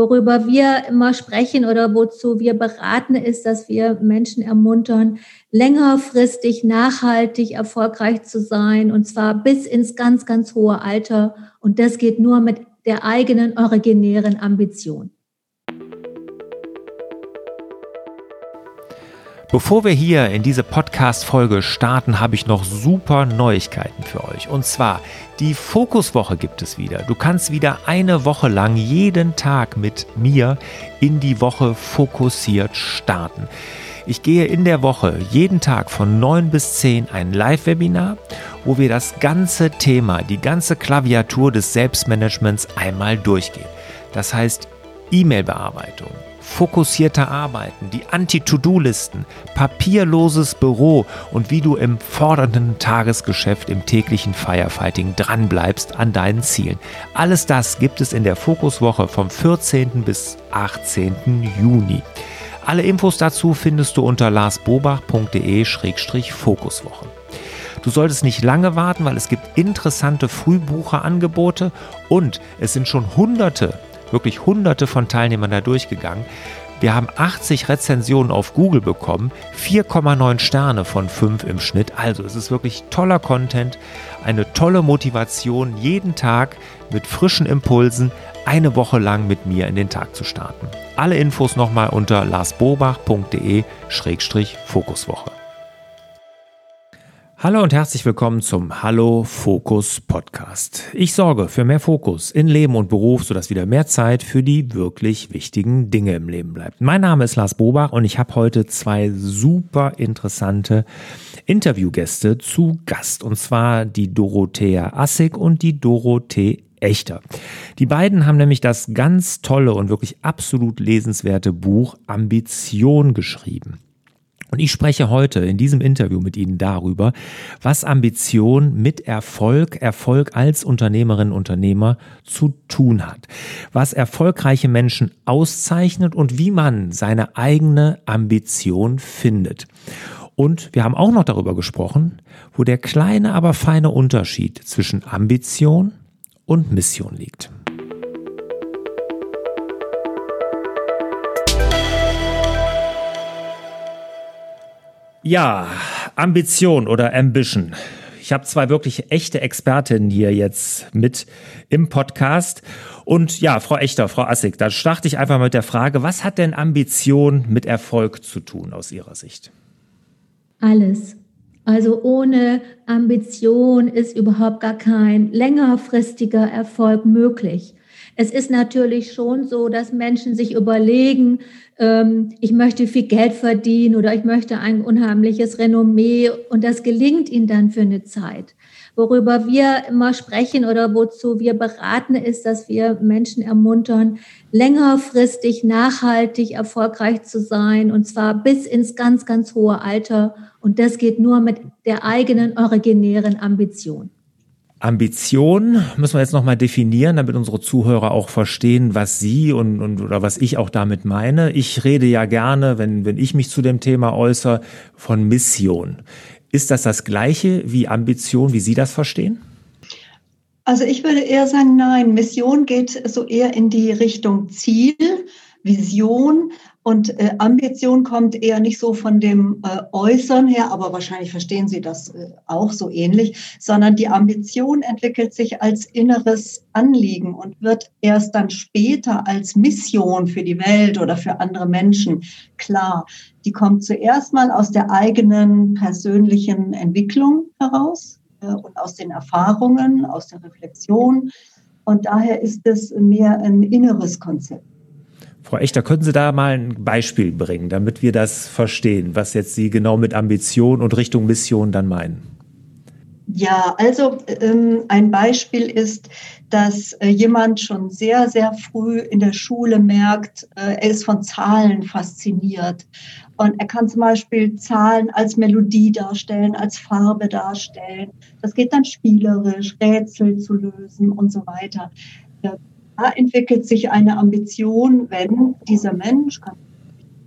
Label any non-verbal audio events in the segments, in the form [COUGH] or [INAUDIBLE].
Worüber wir immer sprechen oder wozu wir beraten, ist, dass wir Menschen ermuntern, längerfristig, nachhaltig erfolgreich zu sein und zwar bis ins ganz, ganz hohe Alter. Und das geht nur mit der eigenen originären Ambition. Bevor wir hier in diese Podcast-Folge starten, habe ich noch super Neuigkeiten für euch. Und zwar, die Fokuswoche gibt es wieder. Du kannst wieder eine Woche lang jeden Tag mit mir in die Woche fokussiert starten. Ich gehe in der Woche jeden Tag von 9 bis 10 ein Live-Webinar, wo wir das ganze Thema, die ganze Klaviatur des Selbstmanagements einmal durchgehen. Das heißt E-Mail-Bearbeitung, fokussierter Arbeiten, die Anti-To-Do-Listen, papierloses Büro und wie du im fordernden Tagesgeschäft im täglichen Firefighting dranbleibst an deinen Zielen. Alles das gibt es in der Fokuswoche vom 14. bis 18. Juni. Alle Infos dazu findest du unter larsbobach.de-fokuswoche. Du solltest nicht lange warten, weil es gibt interessante Frühbucherangebote und es sind schon hunderte wirklich hunderte von Teilnehmern da durchgegangen. Wir haben 80 Rezensionen auf Google bekommen, 4,9 Sterne von 5 im Schnitt. Also es ist wirklich toller Content, eine tolle Motivation, jeden Tag mit frischen Impulsen eine Woche lang mit mir in den Tag zu starten. Alle Infos nochmal unter larsbobach.de-fokuswoche. Hallo und herzlich willkommen zum Hallo Fokus Podcast. Ich sorge für mehr Fokus in Leben und Beruf, sodass wieder mehr Zeit für die wirklich wichtigen Dinge im Leben bleibt. Mein Name ist Lars Bobach und ich habe heute zwei super interessante Interviewgäste zu Gast. Und zwar die Dorothea Assig und die Dorothee Echter. Die beiden haben nämlich das ganz tolle und wirklich absolut lesenswerte Buch Ambition geschrieben. Und ich spreche heute in diesem Interview mit Ihnen darüber, was Ambition mit Erfolg, Erfolg als Unternehmerin, Unternehmer zu tun hat, was erfolgreiche Menschen auszeichnet und wie man seine eigene Ambition findet. Und wir haben auch noch darüber gesprochen, wo der kleine, aber feine Unterschied zwischen Ambition und Mission liegt. Ja, Ambition oder Ambition. Ich habe zwei wirklich echte Expertinnen hier jetzt mit im Podcast. Und ja, Frau Echter, Frau Assig, da starte ich einfach mit der Frage, was hat denn Ambition mit Erfolg zu tun aus Ihrer Sicht? Alles. Also ohne Ambition ist überhaupt gar kein längerfristiger Erfolg möglich. Es ist natürlich schon so, dass Menschen sich überlegen, ähm, ich möchte viel Geld verdienen oder ich möchte ein unheimliches Renommee und das gelingt ihnen dann für eine Zeit. Worüber wir immer sprechen oder wozu wir beraten, ist, dass wir Menschen ermuntern, längerfristig, nachhaltig erfolgreich zu sein und zwar bis ins ganz, ganz hohe Alter. Und das geht nur mit der eigenen originären Ambition. Ambition müssen wir jetzt nochmal definieren, damit unsere Zuhörer auch verstehen, was sie und, und oder was ich auch damit meine. Ich rede ja gerne, wenn, wenn ich mich zu dem Thema äußere, von Mission. Ist das das gleiche wie Ambition, wie Sie das verstehen? Also ich würde eher sagen, nein, Mission geht so eher in die Richtung Ziel, Vision und äh, Ambition kommt eher nicht so von dem äh, Äußern her, aber wahrscheinlich verstehen Sie das äh, auch so ähnlich, sondern die Ambition entwickelt sich als inneres Anliegen und wird erst dann später als Mission für die Welt oder für andere Menschen klar. Die kommt zuerst mal aus der eigenen persönlichen Entwicklung heraus äh, und aus den Erfahrungen, aus der Reflexion. Und daher ist es mehr ein inneres Konzept. Frau Echter, können Sie da mal ein Beispiel bringen, damit wir das verstehen, was jetzt Sie genau mit Ambition und Richtung Mission dann meinen? Ja, also ähm, ein Beispiel ist, dass äh, jemand schon sehr, sehr früh in der Schule merkt, äh, er ist von Zahlen fasziniert. Und er kann zum Beispiel Zahlen als Melodie darstellen, als Farbe darstellen. Das geht dann spielerisch, Rätsel zu lösen und so weiter da entwickelt sich eine Ambition, wenn dieser Mensch, kann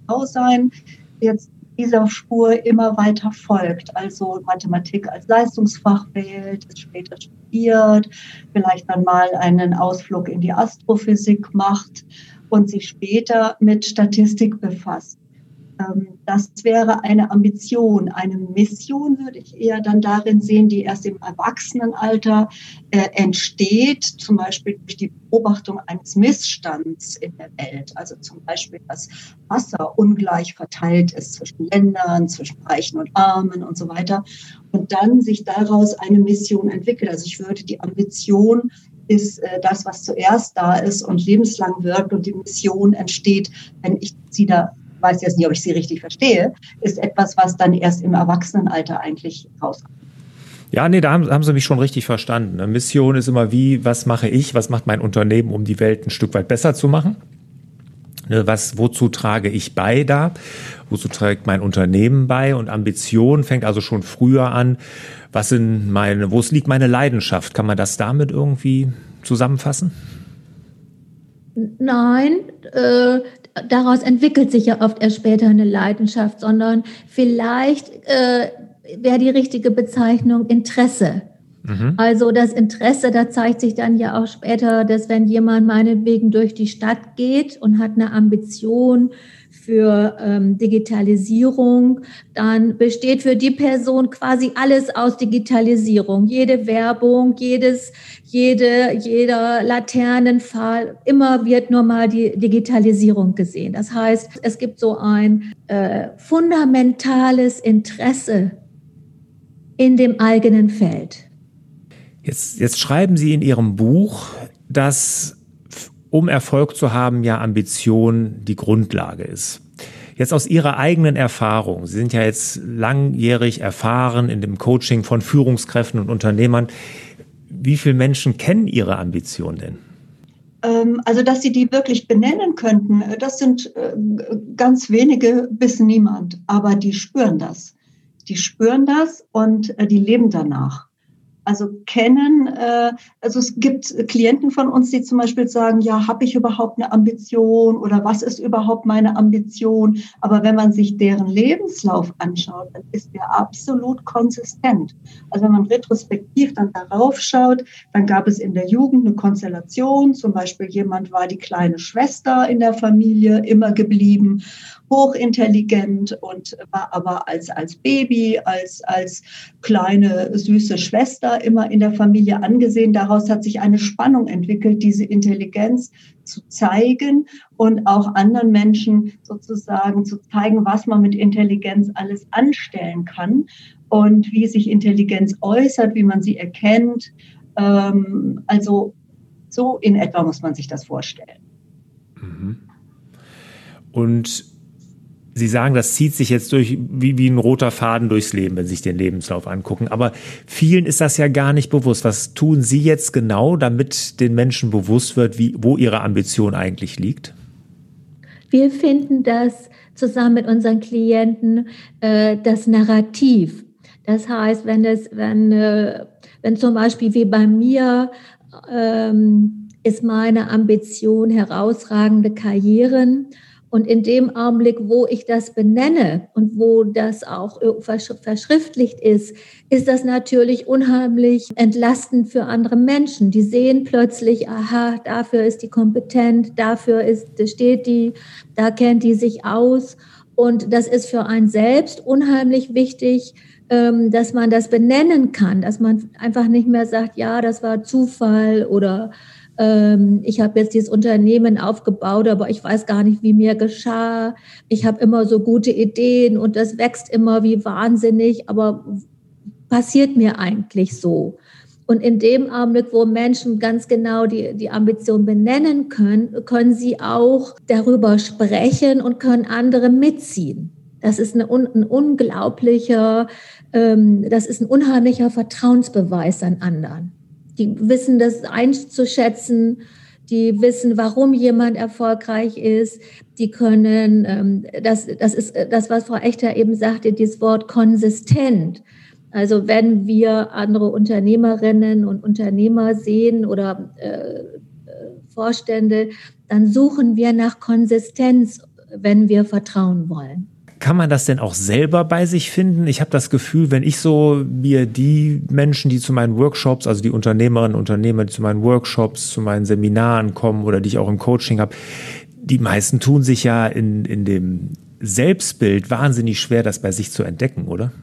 Frau sein, jetzt dieser Spur immer weiter folgt, also Mathematik als Leistungsfach wählt, es später studiert, vielleicht dann mal einen Ausflug in die Astrophysik macht und sich später mit Statistik befasst. Ähm, das wäre eine Ambition. Eine Mission würde ich eher dann darin sehen, die erst im Erwachsenenalter äh, entsteht, zum Beispiel durch die Beobachtung eines Missstands in der Welt. Also zum Beispiel, dass Wasser ungleich verteilt ist zwischen Ländern, zwischen Reichen und Armen und so weiter. Und dann sich daraus eine Mission entwickelt. Also ich würde die Ambition ist äh, das, was zuerst da ist und lebenslang wirkt und die Mission entsteht, wenn ich sie da weiß jetzt nicht, ob ich sie richtig verstehe, ist etwas, was dann erst im Erwachsenenalter eigentlich rauskommt. Ja, nee, da haben, haben, Sie mich schon richtig verstanden. Eine Mission ist immer wie, was mache ich, was macht mein Unternehmen, um die Welt ein Stück weit besser zu machen? Ne, was, wozu trage ich bei da? Wozu trägt mein Unternehmen bei? Und Ambition fängt also schon früher an. Was sind meine, wo liegt meine Leidenschaft? Kann man das damit irgendwie zusammenfassen? Nein, äh, daraus entwickelt sich ja oft erst später eine Leidenschaft, sondern vielleicht äh, wäre die richtige Bezeichnung Interesse. Mhm. Also das Interesse, da zeigt sich dann ja auch später, dass wenn jemand meinetwegen durch die Stadt geht und hat eine Ambition für ähm, Digitalisierung, dann besteht für die Person quasi alles aus Digitalisierung. Jede Werbung, jedes, jede, jeder Laternenpfahl, immer wird nur mal die Digitalisierung gesehen. Das heißt, es gibt so ein äh, fundamentales Interesse in dem eigenen Feld. Jetzt, jetzt schreiben Sie in Ihrem Buch, dass um Erfolg zu haben, ja Ambition die Grundlage ist. Jetzt aus Ihrer eigenen Erfahrung, Sie sind ja jetzt langjährig erfahren in dem Coaching von Führungskräften und Unternehmern. Wie viele Menschen kennen Ihre Ambition denn? Ähm, also, dass Sie die wirklich benennen könnten, äh, das sind äh, ganz wenige bis niemand. Aber die spüren das. Die spüren das und äh, die leben danach also kennen. Äh, also es gibt Klienten von uns, die zum Beispiel sagen, ja, habe ich überhaupt eine Ambition oder was ist überhaupt meine Ambition? Aber wenn man sich deren Lebenslauf anschaut, dann ist der absolut konsistent. Also wenn man retrospektiv dann darauf schaut, dann gab es in der Jugend eine Konstellation, zum Beispiel jemand war die kleine Schwester in der Familie immer geblieben hochintelligent und war aber als, als Baby, als, als kleine süße Schwester immer in der Familie angesehen. Daraus hat sich eine Spannung entwickelt, diese Intelligenz zu zeigen und auch anderen Menschen sozusagen zu zeigen, was man mit Intelligenz alles anstellen kann und wie sich Intelligenz äußert, wie man sie erkennt. Ähm, also so in etwa muss man sich das vorstellen. Mhm. Und Sie sagen, das zieht sich jetzt durch wie, wie ein roter Faden durchs Leben, wenn Sie sich den Lebenslauf angucken. Aber vielen ist das ja gar nicht bewusst. Was tun Sie jetzt genau, damit den Menschen bewusst wird, wie, wo ihre Ambition eigentlich liegt? Wir finden das zusammen mit unseren Klienten äh, das Narrativ. Das heißt, wenn es, wenn, äh, wenn zum Beispiel wie bei mir ähm, ist meine Ambition herausragende Karrieren und in dem Augenblick, wo ich das benenne und wo das auch verschriftlicht ist, ist das natürlich unheimlich entlastend für andere Menschen. Die sehen plötzlich, aha, dafür ist die kompetent, dafür ist, steht die, da kennt die sich aus. Und das ist für einen selbst unheimlich wichtig, ähm, dass man das benennen kann, dass man einfach nicht mehr sagt, ja, das war Zufall oder ich habe jetzt dieses Unternehmen aufgebaut, aber ich weiß gar nicht, wie mir geschah. Ich habe immer so gute Ideen und das wächst immer wie wahnsinnig, aber passiert mir eigentlich so? Und in dem Augenblick, wo Menschen ganz genau die, die Ambition benennen können, können sie auch darüber sprechen und können andere mitziehen. Das ist eine, ein unglaublicher, ähm, das ist ein unheimlicher Vertrauensbeweis an anderen die wissen das einzuschätzen, die wissen, warum jemand erfolgreich ist, die können, ähm, das, das ist das, was Frau Echter eben sagte, dieses Wort konsistent. Also wenn wir andere Unternehmerinnen und Unternehmer sehen oder äh, Vorstände, dann suchen wir nach Konsistenz, wenn wir vertrauen wollen. Kann man das denn auch selber bei sich finden? Ich habe das Gefühl, wenn ich so mir die Menschen, die zu meinen Workshops, also die Unternehmerinnen und Unternehmer, die zu meinen Workshops, zu meinen Seminaren kommen oder die ich auch im Coaching habe, die meisten tun sich ja in, in dem Selbstbild wahnsinnig schwer, das bei sich zu entdecken, oder?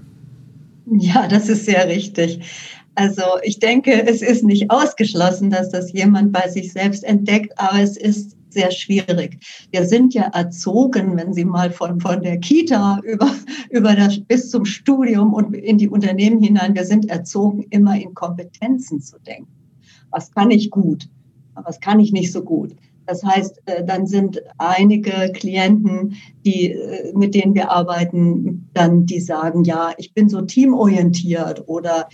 Ja, das ist sehr richtig. Also ich denke, es ist nicht ausgeschlossen, dass das jemand bei sich selbst entdeckt, aber es ist sehr schwierig. Wir sind ja erzogen, wenn Sie mal von, von der Kita über, über das, bis zum Studium und in die Unternehmen hinein, wir sind erzogen, immer in Kompetenzen zu denken. Was kann ich gut? Was kann ich nicht so gut? Das heißt, äh, dann sind einige Klienten, die, äh, mit denen wir arbeiten, dann die sagen, ja, ich bin so teamorientiert oder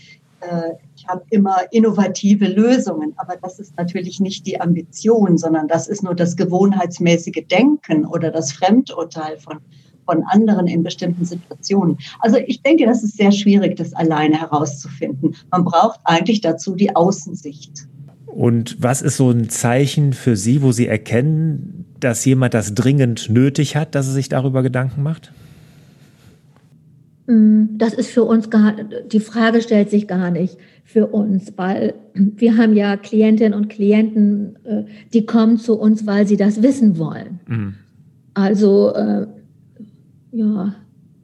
ich habe immer innovative Lösungen. Aber das ist natürlich nicht die Ambition, sondern das ist nur das gewohnheitsmäßige Denken oder das Fremdurteil von, von anderen in bestimmten Situationen. Also ich denke, das ist sehr schwierig, das alleine herauszufinden. Man braucht eigentlich dazu die Außensicht. Und was ist so ein Zeichen für Sie, wo Sie erkennen, dass jemand das dringend nötig hat, dass er sich darüber Gedanken macht? Mm, das ist für uns gar, die Frage stellt sich gar nicht für uns, weil wir haben ja Klientinnen und Klienten, äh, die kommen zu uns, weil sie das wissen wollen. Mhm. Also, äh, ja.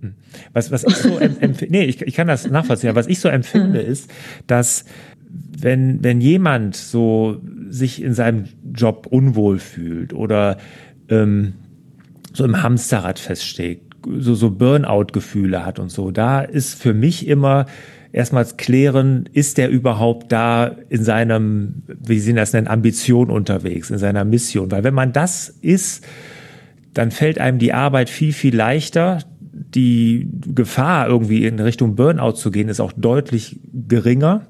Hm. Was, was ich so empfinde, nee, ich, ich kann das nachvollziehen, was ich so empfinde, ist, dass wenn, wenn jemand so sich in seinem Job unwohl fühlt oder ähm, so im Hamsterrad feststeckt, so, so Burnout-Gefühle hat und so, da ist für mich immer erstmals klären, ist der überhaupt da in seinem, wie Sie das nennen, Ambition unterwegs, in seiner Mission. Weil wenn man das ist, dann fällt einem die Arbeit viel, viel leichter. Die Gefahr, irgendwie in Richtung Burnout zu gehen, ist auch deutlich geringer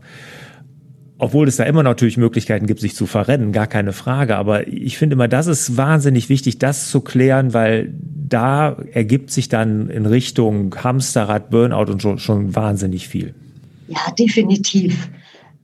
obwohl es da immer natürlich Möglichkeiten gibt, sich zu verrennen, gar keine Frage. Aber ich finde immer, das ist wahnsinnig wichtig, das zu klären, weil da ergibt sich dann in Richtung Hamsterrad, Burnout und schon, schon wahnsinnig viel. Ja, definitiv.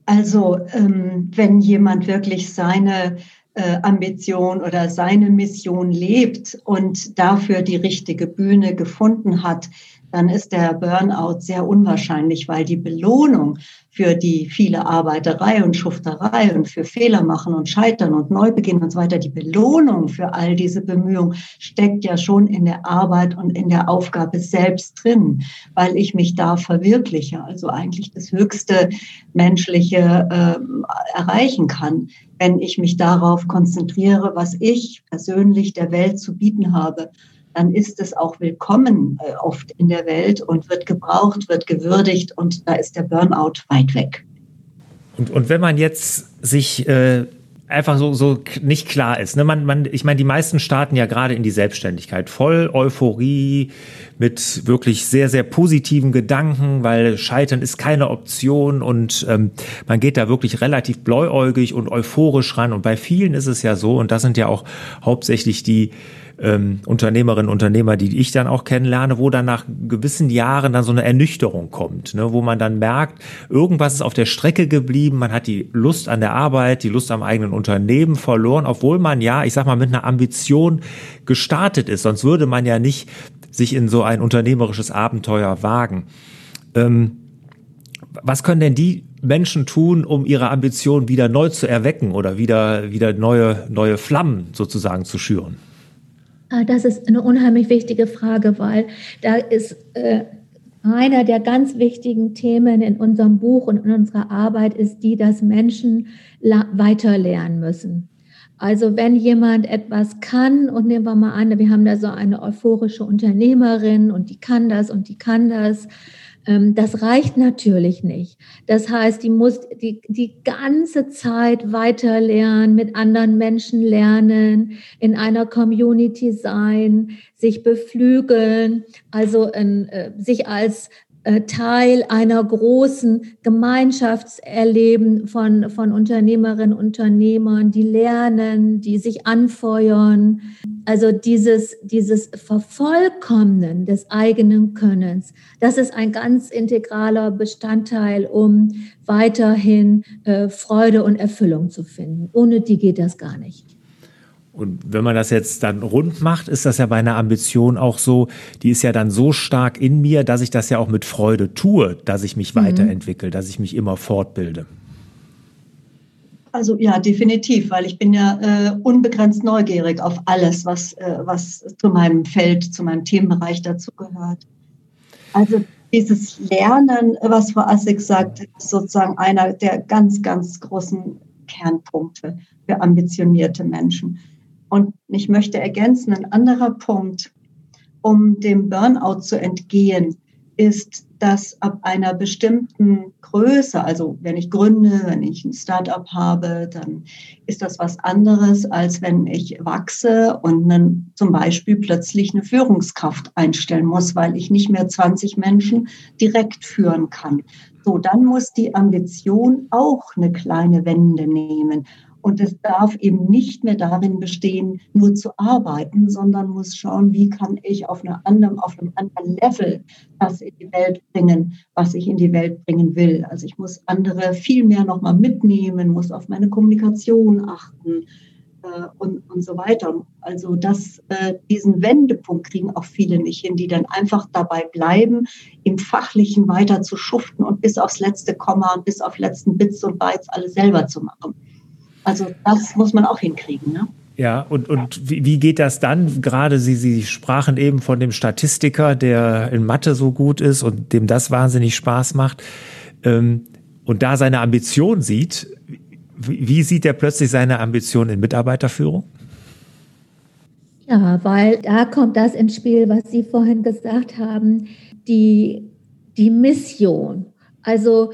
Also ähm, wenn jemand wirklich seine äh, Ambition oder seine Mission lebt und dafür die richtige Bühne gefunden hat, dann ist der Burnout sehr unwahrscheinlich, weil die Belohnung für die viele Arbeiterei und Schufterei und für Fehler machen und Scheitern und Neubeginn und so weiter, die Belohnung für all diese Bemühungen steckt ja schon in der Arbeit und in der Aufgabe selbst drin, weil ich mich da verwirkliche, also eigentlich das höchste menschliche äh, erreichen kann, wenn ich mich darauf konzentriere, was ich persönlich der Welt zu bieten habe dann ist es auch willkommen äh, oft in der Welt und wird gebraucht, wird gewürdigt und da ist der Burnout weit weg. Und, und wenn man jetzt sich äh, einfach so, so nicht klar ist. Ne? Man, man, ich meine, die meisten starten ja gerade in die Selbstständigkeit voll Euphorie mit wirklich sehr, sehr positiven Gedanken, weil Scheitern ist keine Option und ähm, man geht da wirklich relativ bläuäugig und euphorisch ran. Und bei vielen ist es ja so, und das sind ja auch hauptsächlich die ähm, Unternehmerinnen und Unternehmer, die ich dann auch kennenlerne, wo dann nach gewissen Jahren dann so eine Ernüchterung kommt, ne, wo man dann merkt, irgendwas ist auf der Strecke geblieben, man hat die Lust an der Arbeit, die Lust am eigenen Unternehmen verloren, obwohl man ja, ich sag mal, mit einer Ambition gestartet ist, sonst würde man ja nicht sich in so ein unternehmerisches Abenteuer wagen. Ähm, was können denn die Menschen tun, um ihre Ambition wieder neu zu erwecken oder wieder, wieder neue, neue Flammen sozusagen zu schüren? Ah, das ist eine unheimlich wichtige Frage, weil da ist äh, einer der ganz wichtigen Themen in unserem Buch und in unserer Arbeit ist die, dass Menschen weiter lernen müssen. Also wenn jemand etwas kann, und nehmen wir mal an, wir haben da so eine euphorische Unternehmerin und die kann das und die kann das, das reicht natürlich nicht. Das heißt, die muss die, die ganze Zeit weiter lernen, mit anderen Menschen lernen, in einer Community sein, sich beflügeln, also in, äh, sich als Teil einer großen Gemeinschaftserleben von, von Unternehmerinnen und Unternehmern, die lernen, die sich anfeuern. Also dieses, dieses Vervollkommnen des eigenen Könnens, das ist ein ganz integraler Bestandteil, um weiterhin äh, Freude und Erfüllung zu finden. Ohne die geht das gar nicht. Und wenn man das jetzt dann rund macht, ist das ja bei einer Ambition auch so, die ist ja dann so stark in mir, dass ich das ja auch mit Freude tue, dass ich mich mhm. weiterentwickle, dass ich mich immer fortbilde. Also ja, definitiv, weil ich bin ja äh, unbegrenzt neugierig auf alles, was, äh, was zu meinem Feld, zu meinem Themenbereich dazu gehört. Also dieses Lernen, was Frau Assig sagt, ist sozusagen einer der ganz, ganz großen Kernpunkte für ambitionierte Menschen. Und ich möchte ergänzen, ein anderer Punkt, um dem Burnout zu entgehen, ist, dass ab einer bestimmten Größe, also wenn ich gründe, wenn ich ein Startup habe, dann ist das was anderes, als wenn ich wachse und dann zum Beispiel plötzlich eine Führungskraft einstellen muss, weil ich nicht mehr 20 Menschen direkt führen kann. So, dann muss die Ambition auch eine kleine Wende nehmen. Und es darf eben nicht mehr darin bestehen, nur zu arbeiten, sondern muss schauen, wie kann ich auf, einer anderen, auf einem anderen Level das in die Welt bringen, was ich in die Welt bringen will. Also ich muss andere viel mehr nochmal mitnehmen, muss auf meine Kommunikation achten äh, und, und so weiter. Also das, äh, diesen Wendepunkt kriegen auch viele nicht hin, die dann einfach dabei bleiben, im Fachlichen weiter zu schuften und bis aufs letzte Komma und bis auf letzten Bits und Bytes alles selber zu machen. Also das muss man auch hinkriegen. Ne? Ja, und, und wie, wie geht das dann? Gerade Sie, Sie sprachen eben von dem Statistiker, der in Mathe so gut ist und dem das wahnsinnig Spaß macht ähm, und da seine Ambition sieht. Wie, sieht er plötzlich seine Ambition in Mitarbeiterführung? Ja, weil da kommt das ins Spiel, was Sie vorhin gesagt haben, die, die Mission. Also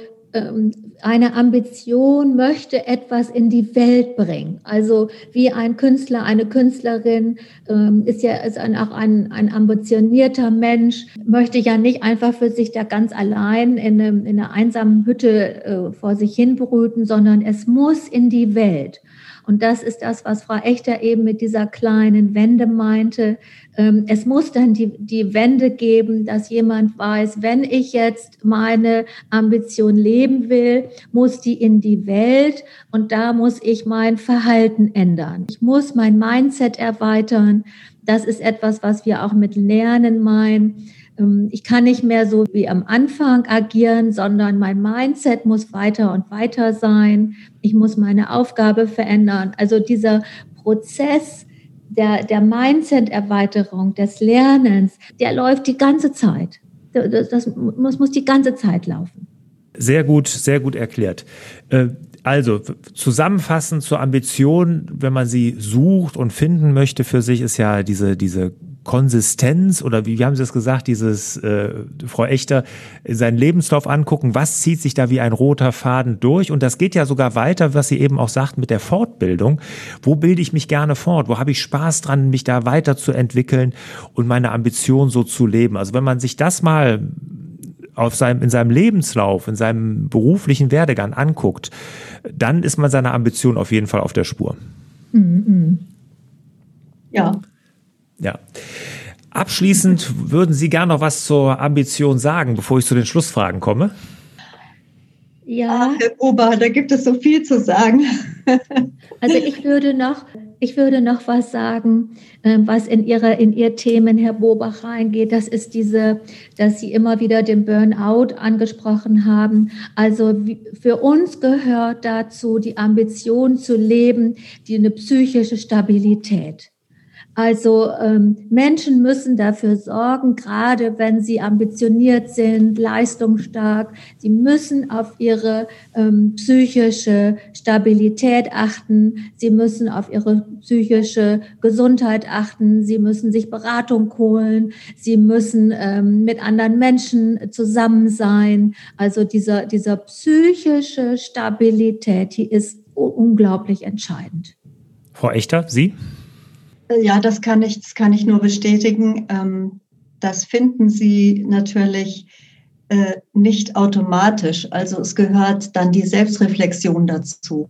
eine Ambition möchte etwas in die Welt bringen. Also wie ein Künstler, eine Künstlerin ähm, ist ja ist ein, auch ein, ein ambitionierter Mensch, möchte ja nicht einfach für sich da ganz allein in, einem, in einer einsamen Hütte äh, vor sich hin brüten, sondern es muss in die Welt. Und das ist das, was Frau Echter eben mit dieser kleinen Wende meinte. Ähm, es muss dann die, die Wende geben, dass jemand weiß, wenn ich jetzt meine Ambition leben will, muss die in die Welt und da muss ich mein Verhalten ändern. Ich muss mein Mindset erweitern. Das ist etwas, was wir auch mit Lernen meinen. Ähm, ich kann nicht mehr so wie am Anfang agieren, sondern mein Mindset muss weiter und weiter sein. Ich muss meine Aufgabe verändern. Also dieser Prozess der, der Mindset-Erweiterung, des Lernens, der läuft die ganze Zeit. Das, das muss, muss die ganze Zeit laufen. Sehr gut, sehr gut erklärt. Äh, also zusammenfassend zur Ambition, wenn man sie sucht und finden möchte für sich, ist ja diese, diese Konsistenz oder wie, wie haben Sie es gesagt, dieses äh, Frau Echter, seinen Lebenslauf angucken, was zieht sich da wie ein roter Faden durch? Und das geht ja sogar weiter, was Sie eben auch sagt mit der Fortbildung. Wo bilde ich mich gerne fort? Wo habe ich Spaß dran, mich da weiterzuentwickeln und meine Ambition so zu leben? Also wenn man sich das mal auf seinem, in seinem Lebenslauf, in seinem beruflichen Werdegang anguckt, dann ist man seiner Ambition auf jeden Fall auf der Spur. Mhm. Ja. Ja. Abschließend würden Sie gerne noch was zur Ambition sagen, bevor ich zu den Schlussfragen komme? Ja. Ach, Herr Ober, da gibt es so viel zu sagen. [LAUGHS] also ich würde noch, ich würde noch was sagen, ähm, was in ihre, in ihr Themen, Herr Bobach, reingeht. Das ist diese, dass Sie immer wieder den Burnout angesprochen haben. Also für uns gehört dazu die Ambition zu leben, die eine psychische Stabilität. Also ähm, Menschen müssen dafür sorgen, gerade wenn sie ambitioniert sind, leistungsstark, sie müssen auf ihre ähm, psychische Stabilität achten, sie müssen auf ihre psychische Gesundheit achten, sie müssen sich Beratung holen, sie müssen ähm, mit anderen Menschen zusammen sein. Also dieser, dieser psychische Stabilität, die ist unglaublich entscheidend. Frau Echter, Sie? Ja, das kann ich, das kann ich nur bestätigen. Ähm, das finden Sie natürlich äh, nicht automatisch. Also es gehört dann die Selbstreflexion dazu.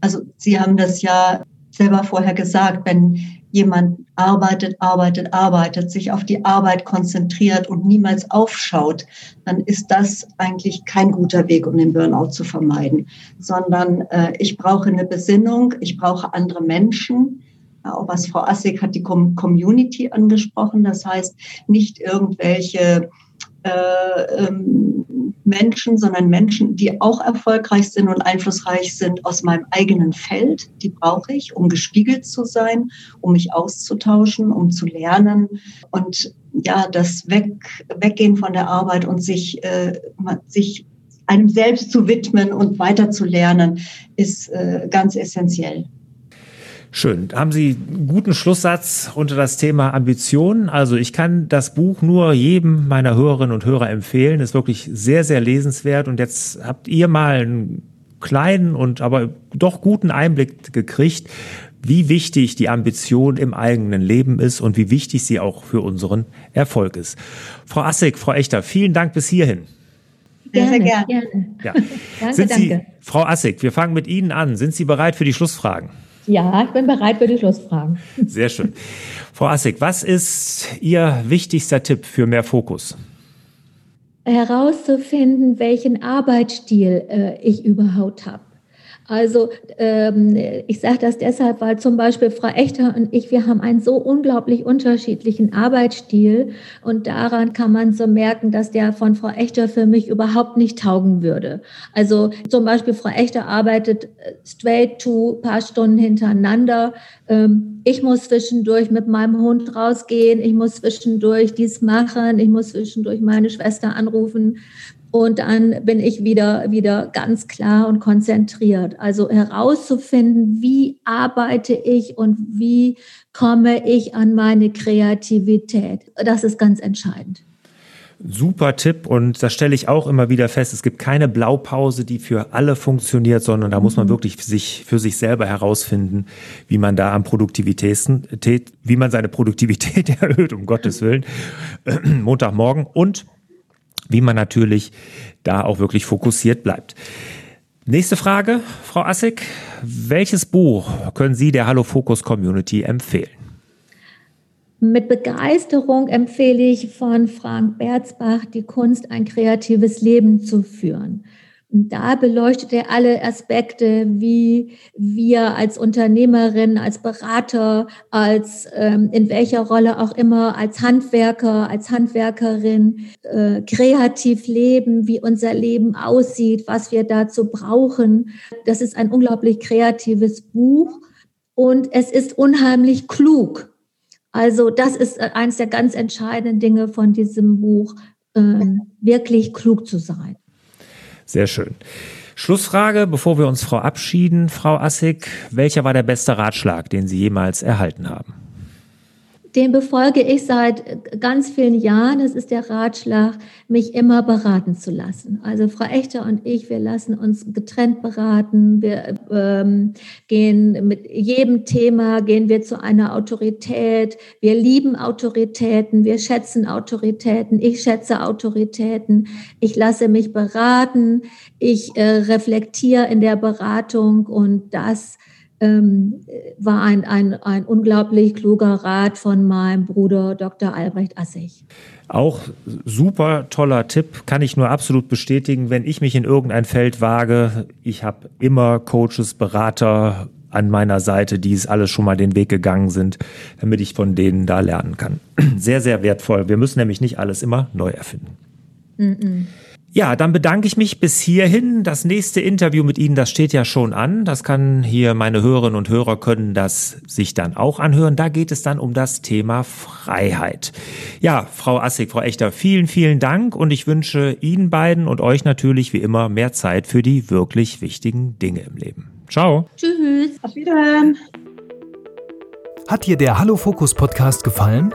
Also Sie haben das ja selber vorher gesagt, wenn jemand arbeitet, arbeitet, arbeitet, sich auf die Arbeit konzentriert und niemals aufschaut, dann ist das eigentlich kein guter Weg, um den Burnout zu vermeiden, sondern äh, ich brauche eine Besinnung, ich brauche andere Menschen, auch was Frau Assig hat die Community angesprochen. Das heißt, nicht irgendwelche äh, ähm, Menschen, sondern Menschen, die auch erfolgreich sind und einflussreich sind aus meinem eigenen Feld. Die brauche ich, um gespiegelt zu sein, um mich auszutauschen, um zu lernen und ja, das Weg, Weggehen von der Arbeit und sich, äh, sich einem selbst zu widmen und weiter zu lernen, ist äh, ganz essentiell. Schön. Haben Sie einen guten Schlusssatz unter das Thema Ambitionen? Also ich kann das Buch nur jedem meiner Hörerinnen und Hörer empfehlen. Ist wirklich sehr, sehr lesenswert. Und jetzt habt ihr mal einen kleinen und aber doch guten Einblick gekriegt, wie wichtig die Ambition im eigenen Leben ist und wie wichtig sie auch für unseren Erfolg ist. Frau Assig, Frau Echter, vielen Dank bis hierhin. Gerne, sehr gerne. gerne. Ja. danke, Sind Sie, danke. Frau Assig, wir fangen mit Ihnen an. Sind Sie bereit für die Schlussfragen? Ja, ich bin bereit für die Schlussfragen. Sehr schön. Frau Assig, was ist Ihr wichtigster Tipp für mehr Fokus? Herauszufinden, welchen Arbeitsstil äh, ich überhaupt habe. Also ähm, ich sage das deshalb, weil zum Beispiel Frau Echter und ich, wir haben einen so unglaublich unterschiedlichen Arbeitsstil und daran kann man so merken, dass der von Frau Echter für mich überhaupt nicht taugen würde. Also zum Beispiel Frau Echter arbeitet äh, straight to paar Stunden hintereinander. Ähm, ich muss zwischendurch mit meinem Hund rausgehen, ich muss zwischendurch dies machen, ich muss zwischendurch meine Schwester anrufen. Und dann bin ich wieder, wieder ganz klar und konzentriert. Also herauszufinden, wie arbeite ich und wie komme ich an meine Kreativität. Das ist ganz entscheidend. Super Tipp und das stelle ich auch immer wieder fest. Es gibt keine Blaupause, die für alle funktioniert, sondern da muss man mhm. wirklich sich, für sich selber herausfinden, wie man da am Produktivitäten, wie man seine Produktivität [LAUGHS] erhöht, um Gottes Willen. [CLEARS THROAT] Montagmorgen und wie man natürlich da auch wirklich fokussiert bleibt. Nächste Frage, Frau Assig. Welches Buch können Sie der Hallo Focus Community empfehlen? Mit Begeisterung empfehle ich von Frank Berzbach die Kunst, ein kreatives Leben zu führen. Und da beleuchtet er alle Aspekte, wie wir als Unternehmerin, als Berater, als ähm, in welcher Rolle auch immer, als Handwerker, als Handwerkerin äh, kreativ leben, wie unser Leben aussieht, was wir dazu brauchen. Das ist ein unglaublich kreatives Buch und es ist unheimlich klug. Also das ist eines der ganz entscheidenden Dinge von diesem Buch, äh, wirklich klug zu sein. Sehr schön. Schlussfrage, bevor wir uns Frau abschieden, Frau Assig, welcher war der beste Ratschlag, den Sie jemals erhalten haben? Den befolge ich seit ganz vielen Jahren. Es ist der Ratschlag, mich immer beraten zu lassen. Also Frau Echter und ich, wir lassen uns getrennt beraten. Wir ähm, gehen mit jedem Thema, gehen wir zu einer Autorität. Wir lieben Autoritäten, wir schätzen Autoritäten. Ich schätze Autoritäten. Ich lasse mich beraten. Ich äh, reflektiere in der Beratung und das ähm, war ein, ein, ein unglaublich kluger Rat von meinem Bruder Dr. Albrecht Assig. Auch super toller Tipp, kann ich nur absolut bestätigen. Wenn ich mich in irgendein Feld wage, ich habe immer Coaches, Berater an meiner Seite, die es alles schon mal den Weg gegangen sind, damit ich von denen da lernen kann. [CLEARS THROAT] Sehr, sehr wertvoll. Wir müssen nämlich nicht alles immer neu erfinden. Mm -mm. Ja, dann bedanke ich mich bis hierhin. Das nächste Interview mit Ihnen, das steht ja schon an. Das kann hier meine Hörerinnen und Hörer können das sich dann auch anhören. Da geht es dann um das Thema Freiheit. Ja, Frau Assig, Frau Echter, vielen, vielen Dank und ich wünsche Ihnen beiden und euch natürlich wie immer mehr Zeit für die wirklich wichtigen Dinge im Leben. Ciao. Tschüss. Auf Wiederhören. Hat dir der Hallo Fokus Podcast gefallen?